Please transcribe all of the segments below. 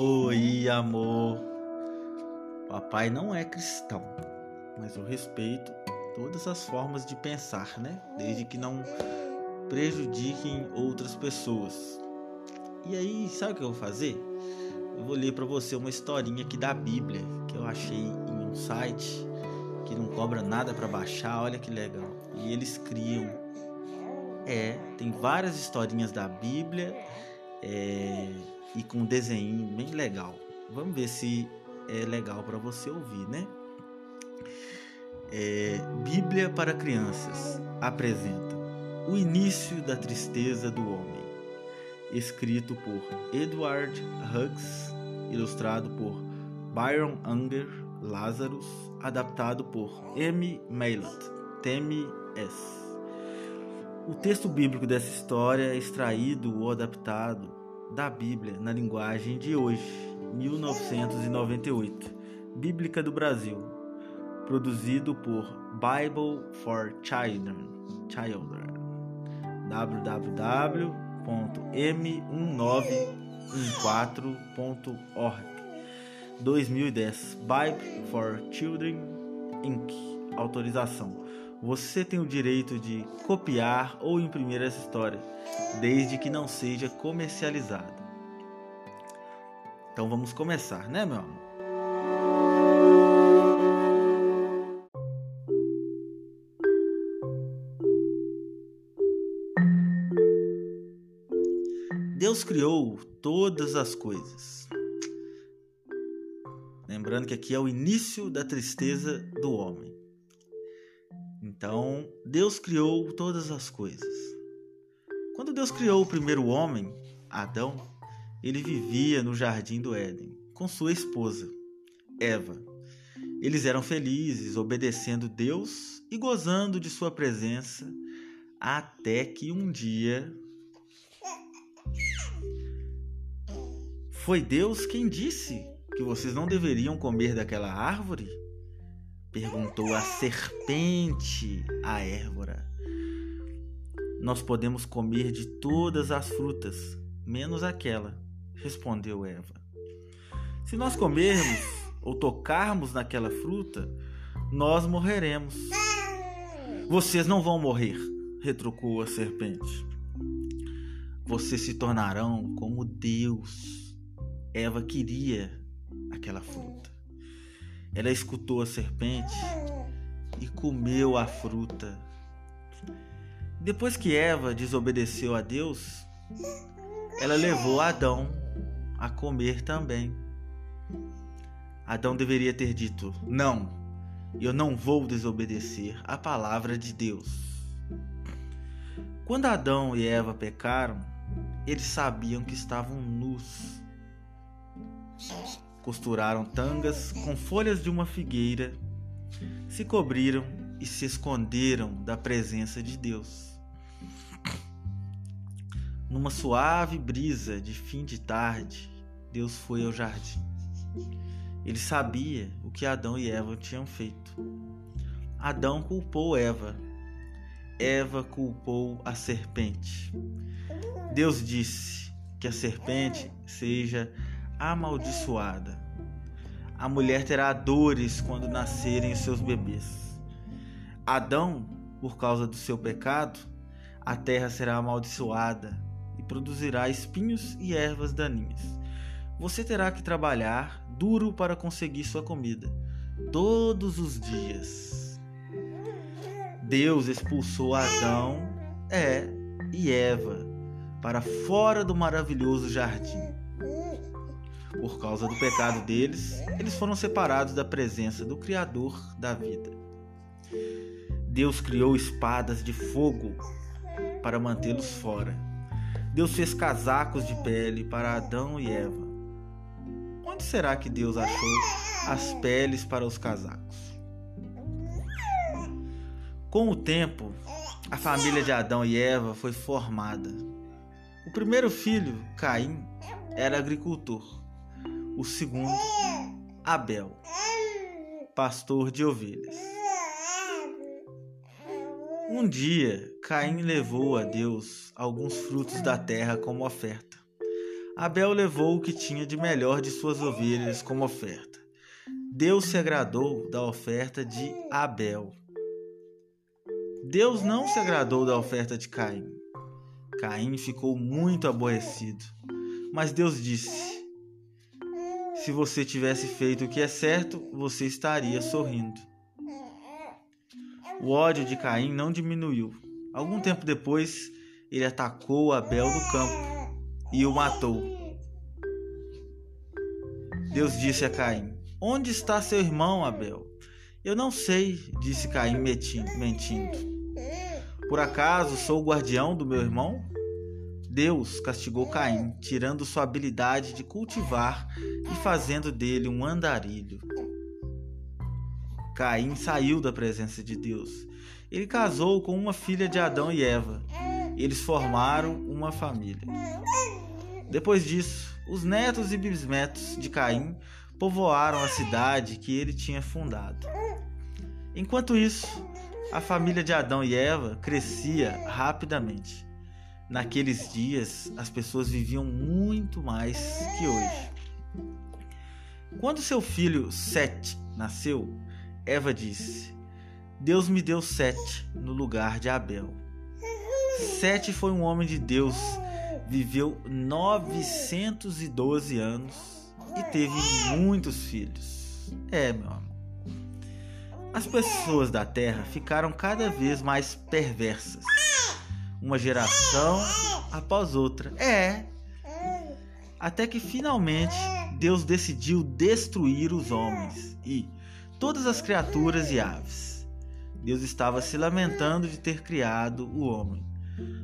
Oi, amor. Papai não é cristão, mas eu respeito todas as formas de pensar, né? Desde que não prejudiquem outras pessoas. E aí, sabe o que eu vou fazer? Eu vou ler para você uma historinha aqui da Bíblia que eu achei em um site que não cobra nada para baixar. Olha que legal. E eles criam. É, tem várias historinhas da Bíblia é, e com um desenho bem legal. Vamos ver se é legal para você ouvir, né? É, Bíblia para Crianças apresenta O Início da Tristeza do Homem, escrito por Edward Hughes, ilustrado por Byron Unger Lazarus, adaptado por M. Mailot, Temi S. O texto bíblico dessa história é extraído ou adaptado da Bíblia na linguagem de hoje, 1998, Bíblica do Brasil, produzido por Bible for Children, Children. www.m1914.org 2010 Bible for Children Inc. Autorização. Você tem o direito de copiar ou imprimir essa história, desde que não seja comercializada. Então vamos começar, né, meu amor? Deus criou todas as coisas. Lembrando que aqui é o início da tristeza do homem. Então, Deus criou todas as coisas. Quando Deus criou o primeiro homem, Adão, ele vivia no jardim do Éden com sua esposa, Eva. Eles eram felizes, obedecendo Deus e gozando de sua presença, até que um dia Foi Deus quem disse que vocês não deveriam comer daquela árvore? Perguntou a serpente à Évora. Nós podemos comer de todas as frutas, menos aquela, respondeu Eva. Se nós comermos ou tocarmos naquela fruta, nós morreremos. Vocês não vão morrer, retrucou a serpente. Vocês se tornarão como Deus Eva queria aquela fruta. Ela escutou a serpente e comeu a fruta. Depois que Eva desobedeceu a Deus, ela levou Adão a comer também. Adão deveria ter dito: Não, eu não vou desobedecer a palavra de Deus. Quando Adão e Eva pecaram, eles sabiam que estavam nus Costuraram tangas com folhas de uma figueira, se cobriram e se esconderam da presença de Deus. Numa suave brisa de fim de tarde, Deus foi ao jardim. Ele sabia o que Adão e Eva tinham feito. Adão culpou Eva. Eva culpou a serpente. Deus disse que a serpente seja amaldiçoada. A mulher terá dores quando nascerem os seus bebês. Adão, por causa do seu pecado, a terra será amaldiçoada e produzirá espinhos e ervas daninhas. Você terá que trabalhar duro para conseguir sua comida, todos os dias. Deus expulsou Adão, é, e Eva para fora do maravilhoso jardim. Por causa do pecado deles, eles foram separados da presença do Criador da vida. Deus criou espadas de fogo para mantê-los fora. Deus fez casacos de pele para Adão e Eva. Onde será que Deus achou as peles para os casacos? Com o tempo, a família de Adão e Eva foi formada. O primeiro filho, Caim, era agricultor o segundo, Abel, pastor de ovelhas. Um dia, Caim levou a Deus alguns frutos da terra como oferta. Abel levou o que tinha de melhor de suas ovelhas como oferta. Deus se agradou da oferta de Abel. Deus não se agradou da oferta de Caim. Caim ficou muito aborrecido. Mas Deus disse: Se você tivesse feito o que é certo, você estaria sorrindo. O ódio de Caim não diminuiu. Algum tempo depois, ele atacou Abel no campo e o matou. Deus disse a Caim: Onde está seu irmão Abel? Eu não sei, disse Caim mentindo. Por acaso sou o guardião do meu irmão? Deus castigou Caim, tirando sua habilidade de cultivar e fazendo dele um andarilho. Caim saiu da presença de Deus. Ele casou com uma filha de Adão e Eva. Eles formaram uma família. Depois disso, os netos e bisnetos de Caim povoaram a cidade que ele tinha fundado. Enquanto isso, a família de Adão e Eva crescia rapidamente. Naqueles dias, as pessoas viviam muito mais que hoje. Quando seu filho Sete nasceu, Eva disse: Deus me deu Sete no lugar de Abel. Sete foi um homem de Deus viveu 912 anos e teve muitos filhos. É, meu amor. As pessoas da Terra ficaram cada vez mais perversas, uma geração após outra. É. Até que finalmente Deus decidiu destruir os homens e todas as criaturas e aves. Deus estava se lamentando de ter criado o homem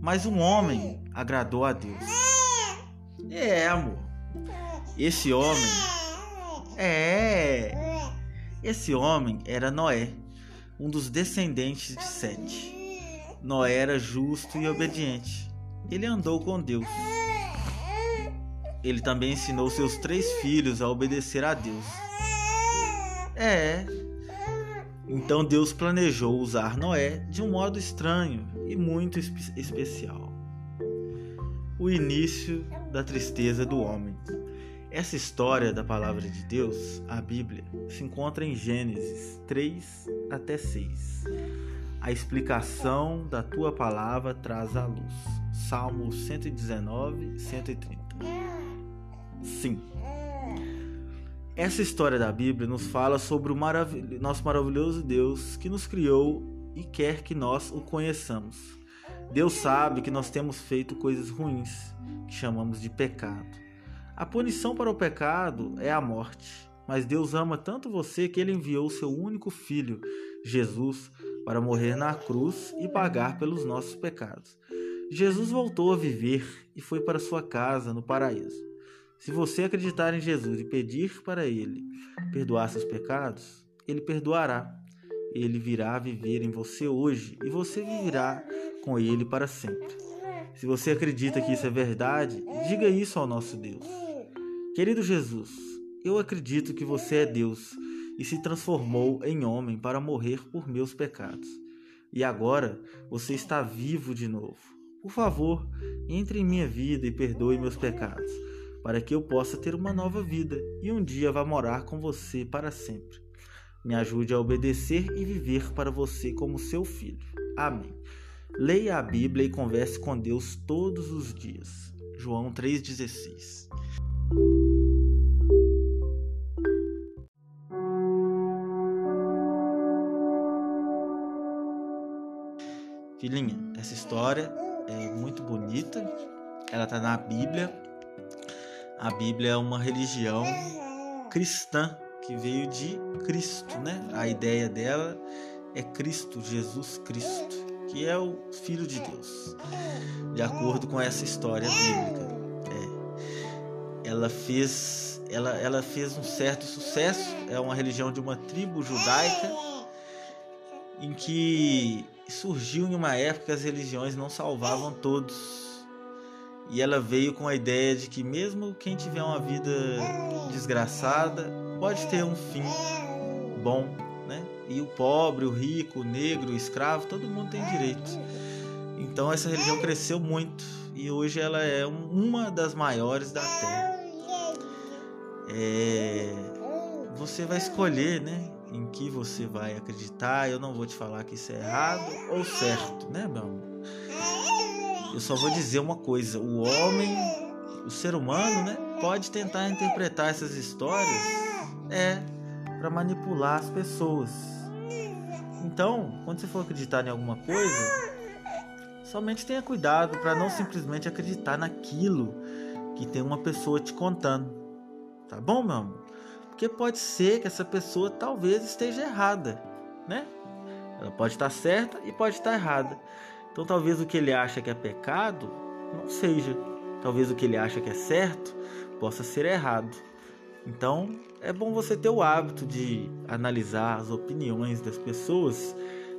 mas um homem agradou a Deus. É, amor. Esse homem. É. Esse homem era Noé, um dos descendentes de Sete. Noé era justo e obediente. Ele andou com Deus. Ele também ensinou seus três filhos a obedecer a Deus. É, então Deus planejou usar Noé de um modo estranho e muito espe especial. O início da tristeza do homem. Essa história da palavra de Deus, a Bíblia, se encontra em Gênesis 3 até 6. A explicação da tua palavra traz a luz. Salmo 119, 130. Sim. Essa história da Bíblia nos fala sobre o marav nosso maravilhoso Deus que nos criou e quer que nós o conheçamos. Deus sabe que nós temos feito coisas ruins, que chamamos de pecado. A punição para o pecado é a morte, mas Deus ama tanto você que ele enviou seu único filho, Jesus, para morrer na cruz e pagar pelos nossos pecados. Jesus voltou a viver e foi para sua casa no paraíso. Se você acreditar em Jesus e pedir para Ele perdoar seus pecados, Ele perdoará. Ele virá viver em você hoje e você viverá com Ele para sempre. Se você acredita que isso é verdade, diga isso ao nosso Deus. Querido Jesus, eu acredito que você é Deus e se transformou em homem para morrer por meus pecados. E agora você está vivo de novo. Por favor, entre em minha vida e perdoe meus pecados para que eu possa ter uma nova vida e um dia vá morar com você para sempre. Me ajude a obedecer e viver para você como seu filho. Amém. Leia a Bíblia e converse com Deus todos os dias. João 3,16 Filhinha, essa história é muito bonita. Ela está na Bíblia a Bíblia é uma religião cristã que veio de Cristo, né? A ideia dela é Cristo, Jesus Cristo, que é o Filho de Deus, de acordo com essa história bíblica. É. Ela fez, ela, ela fez um certo sucesso. É uma religião de uma tribo judaica em que surgiu em uma época que as religiões não salvavam todos e ela veio com a ideia de que mesmo quem tiver uma vida desgraçada pode ter um fim bom, né? E o pobre, o rico, o negro, o escravo, todo mundo tem direito. Então essa religião cresceu muito e hoje ela é uma das maiores da Terra. É, você vai escolher, né? Em que você vai acreditar. Eu não vou te falar que isso é errado ou certo, né, meu amor? Eu só vou dizer uma coisa: o homem, o ser humano, né, pode tentar interpretar essas histórias é para manipular as pessoas. Então, quando você for acreditar em alguma coisa, somente tenha cuidado para não simplesmente acreditar naquilo que tem uma pessoa te contando. Tá bom, meu amor? Porque pode ser que essa pessoa talvez esteja errada, né? Ela pode estar certa e pode estar errada. Então talvez o que ele acha que é pecado não seja. Talvez o que ele acha que é certo possa ser errado. Então é bom você ter o hábito de analisar as opiniões das pessoas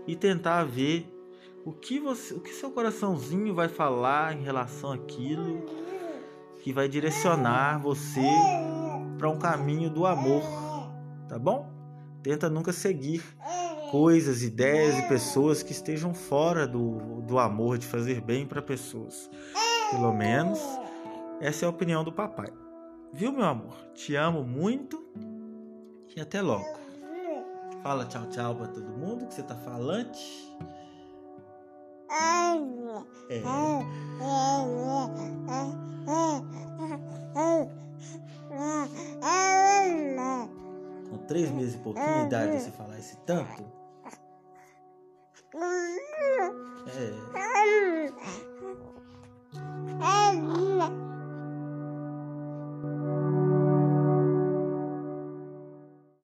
e tentar ver o que você, o que seu coraçãozinho vai falar em relação àquilo que vai direcionar você para um caminho do amor, tá bom? Tenta nunca seguir coisas, ideias e pessoas que estejam fora do, do amor, de fazer bem para pessoas. Pelo menos essa é a opinião do papai. Viu, meu amor? Te amo muito e até logo. Fala tchau, tchau para todo mundo que você tá falante. É. três meses e pouquinho de idade você falar esse tanto.